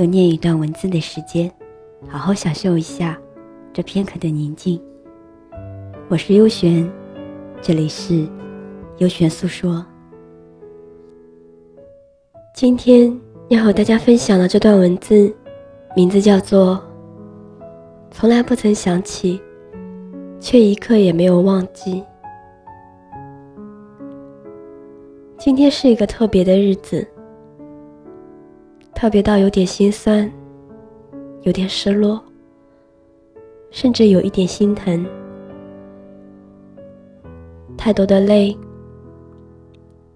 又念一段文字的时间，好好享受一下这片刻的宁静。我是优璇，这里是优璇诉说。今天要和大家分享的这段文字，名字叫做“从来不曾想起，却一刻也没有忘记”。今天是一个特别的日子。特别到有点心酸，有点失落，甚至有一点心疼。太多的泪，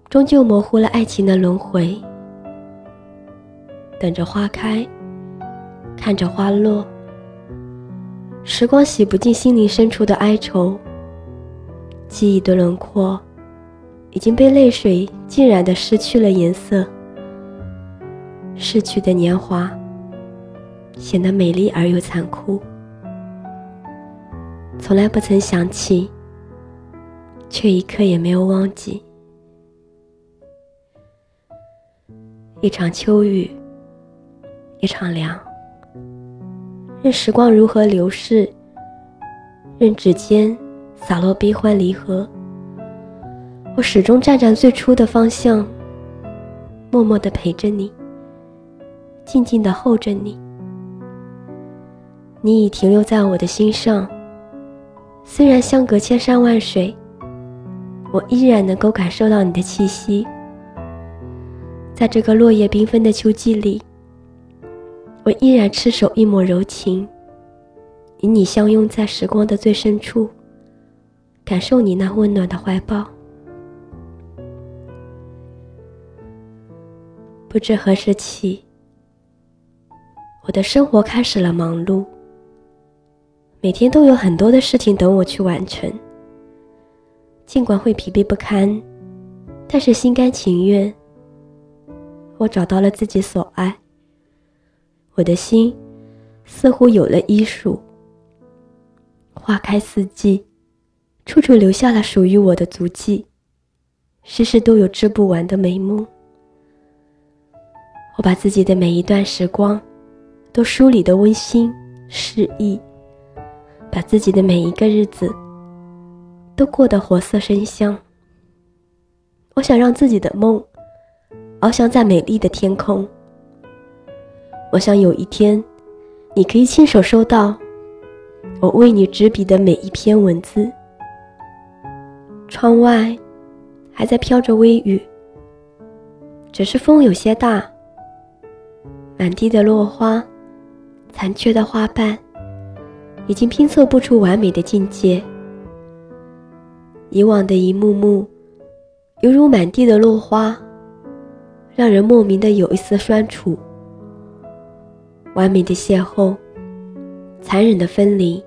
终究模糊了爱情的轮回。等着花开，看着花落，时光洗不尽心灵深处的哀愁。记忆的轮廓，已经被泪水浸染的失去了颜色。逝去的年华，显得美丽而又残酷。从来不曾想起，却一刻也没有忘记。一场秋雨，一场凉。任时光如何流逝，任指尖洒落悲欢离合，我始终站在最初的方向，默默的陪着你。静静的候着你，你已停留在我的心上。虽然相隔千山万水，我依然能够感受到你的气息。在这个落叶缤纷的秋季里，我依然赤手一抹柔情，与你相拥在时光的最深处，感受你那温暖的怀抱。不知何时起。我的生活开始了忙碌，每天都有很多的事情等我去完成。尽管会疲惫不堪，但是心甘情愿。我找到了自己所爱，我的心似乎有了医术。花开四季，处处留下了属于我的足迹，时时都有织不完的美梦。我把自己的每一段时光。都梳理的温馨适意，把自己的每一个日子都过得活色生香。我想让自己的梦翱翔在美丽的天空。我想有一天，你可以亲手收到我为你执笔的每一篇文字。窗外还在飘着微雨，只是风有些大，满地的落花。残缺的花瓣，已经拼凑不出完美的境界。以往的一幕幕，犹如满地的落花，让人莫名的有一丝酸楚。完美的邂逅，残忍的分离。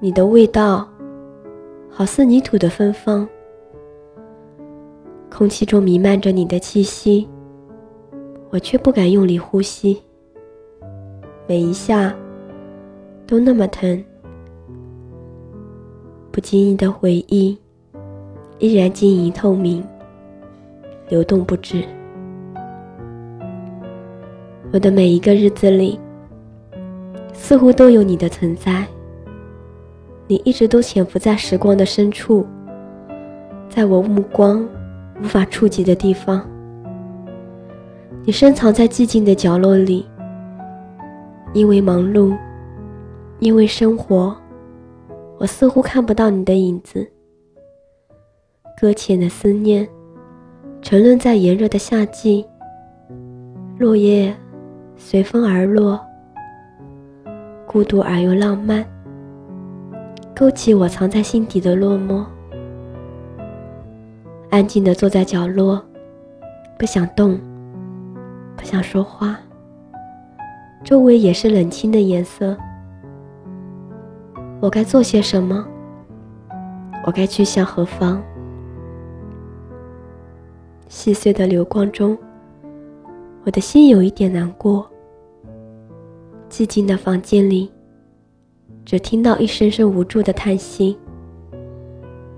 你的味道，好似泥土的芬芳，空气中弥漫着你的气息，我却不敢用力呼吸。每一下都那么疼，不经意的回忆依然晶莹透明，流动不止。我的每一个日子里，似乎都有你的存在。你一直都潜伏在时光的深处，在我目光无法触及的地方。你深藏在寂静的角落里。因为忙碌，因为生活，我似乎看不到你的影子。搁浅的思念，沉沦在炎热的夏季。落叶随风而落，孤独而又浪漫，勾起我藏在心底的落寞。安静的坐在角落，不想动，不想说话。周围也是冷清的颜色。我该做些什么？我该去向何方？细碎的流光中，我的心有一点难过。寂静的房间里，只听到一声声无助的叹息。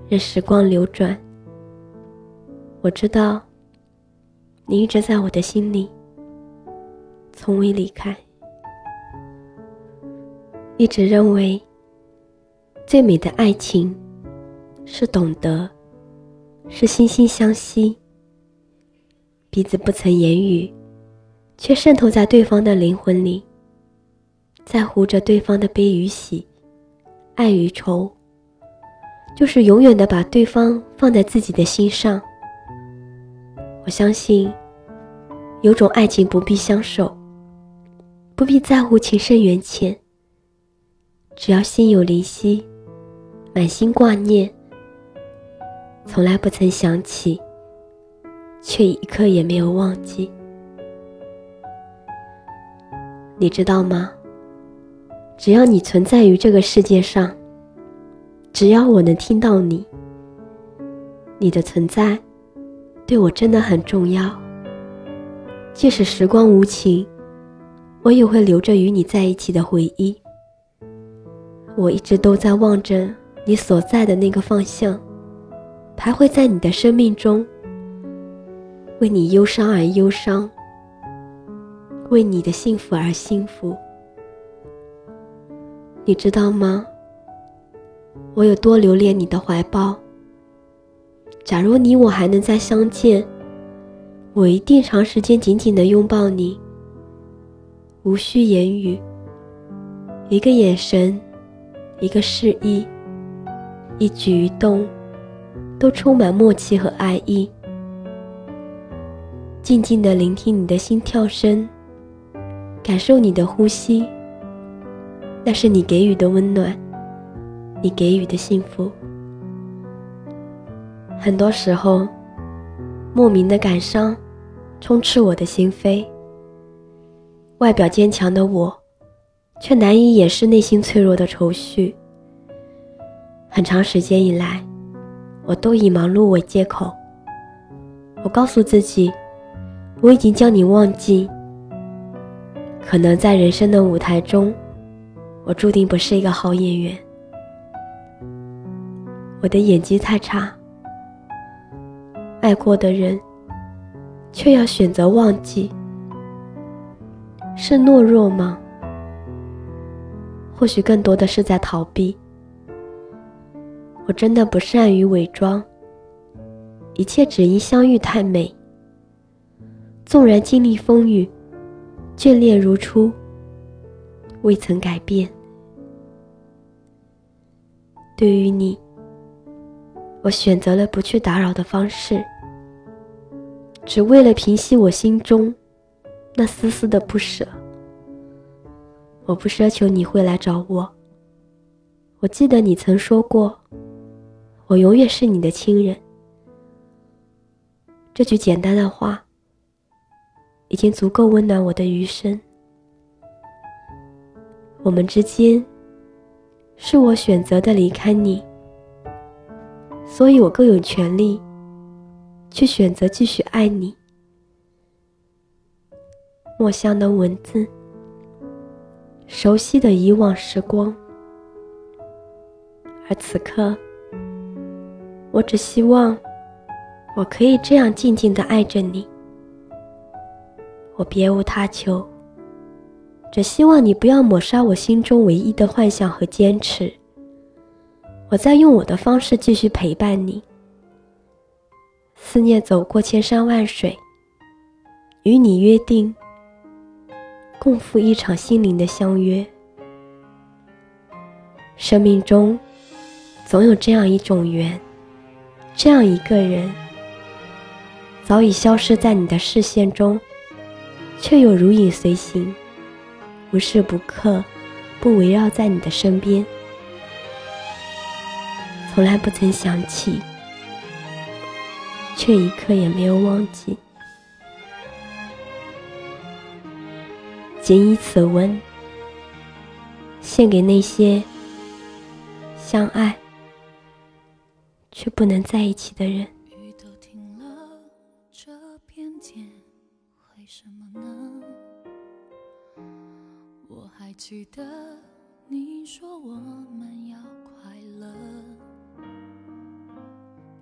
任时光流转，我知道，你一直在我的心里，从未离开。一直认为。最美的爱情，是懂得，是心心相惜。彼此不曾言语，却渗透在对方的灵魂里，在乎着对方的悲与喜，爱与愁，就是永远的把对方放在自己的心上。我相信，有种爱情不必相守，不必在乎情深缘浅，只要心有灵犀。满心挂念，从来不曾想起，却一刻也没有忘记。你知道吗？只要你存在于这个世界上，只要我能听到你，你的存在对我真的很重要。即使时光无情，我也会留着与你在一起的回忆。我一直都在望着。你所在的那个方向，徘徊在你的生命中，为你忧伤而忧伤，为你的幸福而幸福。你知道吗？我有多留恋你的怀抱。假如你我还能再相见，我一定长时间紧紧的拥抱你，无需言语，一个眼神，一个示意。一举一动，都充满默契和爱意。静静的聆听你的心跳声，感受你的呼吸。那是你给予的温暖，你给予的幸福。很多时候，莫名的感伤充斥我的心扉。外表坚强的我，却难以掩饰内心脆弱的愁绪。很长时间以来，我都以忙碌为借口。我告诉自己，我已经将你忘记。可能在人生的舞台中，我注定不是一个好演员。我的演技太差，爱过的人，却要选择忘记，是懦弱吗？或许更多的是在逃避。我真的不善于伪装，一切只因相遇太美。纵然经历风雨，眷恋如初，未曾改变。对于你，我选择了不去打扰的方式，只为了平息我心中那丝丝的不舍。我不奢求你会来找我。我记得你曾说过。我永远是你的亲人。这句简单的话，已经足够温暖我的余生。我们之间，是我选择的离开你，所以我更有权利去选择继续爱你。墨香的文字，熟悉的以往时光，而此刻。我只希望，我可以这样静静的爱着你。我别无他求，只希望你不要抹杀我心中唯一的幻想和坚持。我在用我的方式继续陪伴你。思念走过千山万水，与你约定，共赴一场心灵的相约。生命中，总有这样一种缘。这样一个人，早已消失在你的视线中，却又如影随形，无时不刻不围绕在你的身边，从来不曾想起，却一刻也没有忘记。谨以此文，献给那些相爱却不能在一起的人。雨都停了，这片天为什么呢？我还记得你说我们要快乐，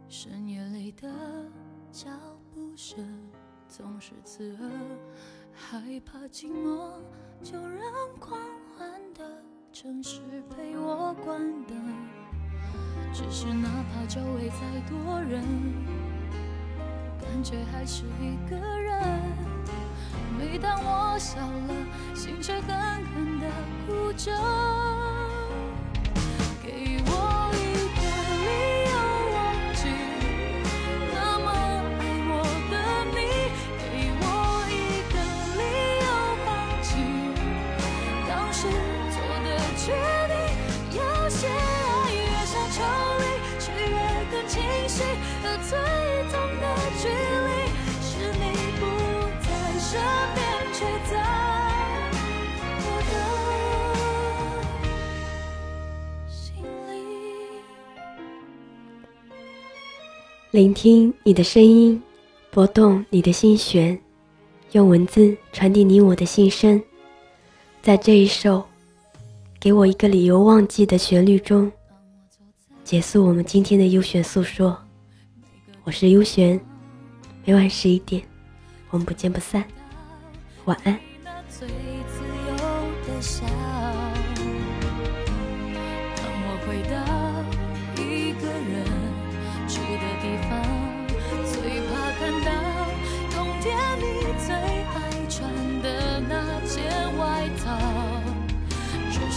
深夜里的脚步声总是刺耳，害怕寂寞，就让狂欢的城市陪我关灯。只是哪怕周围再多人，感觉还是一个人。每当我笑了，心却狠狠的哭着。聆听你的声音，拨动你的心弦，用文字传递你我的心声。在这一首《给我一个理由忘记》的旋律中，结束我们今天的优选诉说。我是优璇，每晚十一点，我们不见不散。晚安。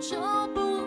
就不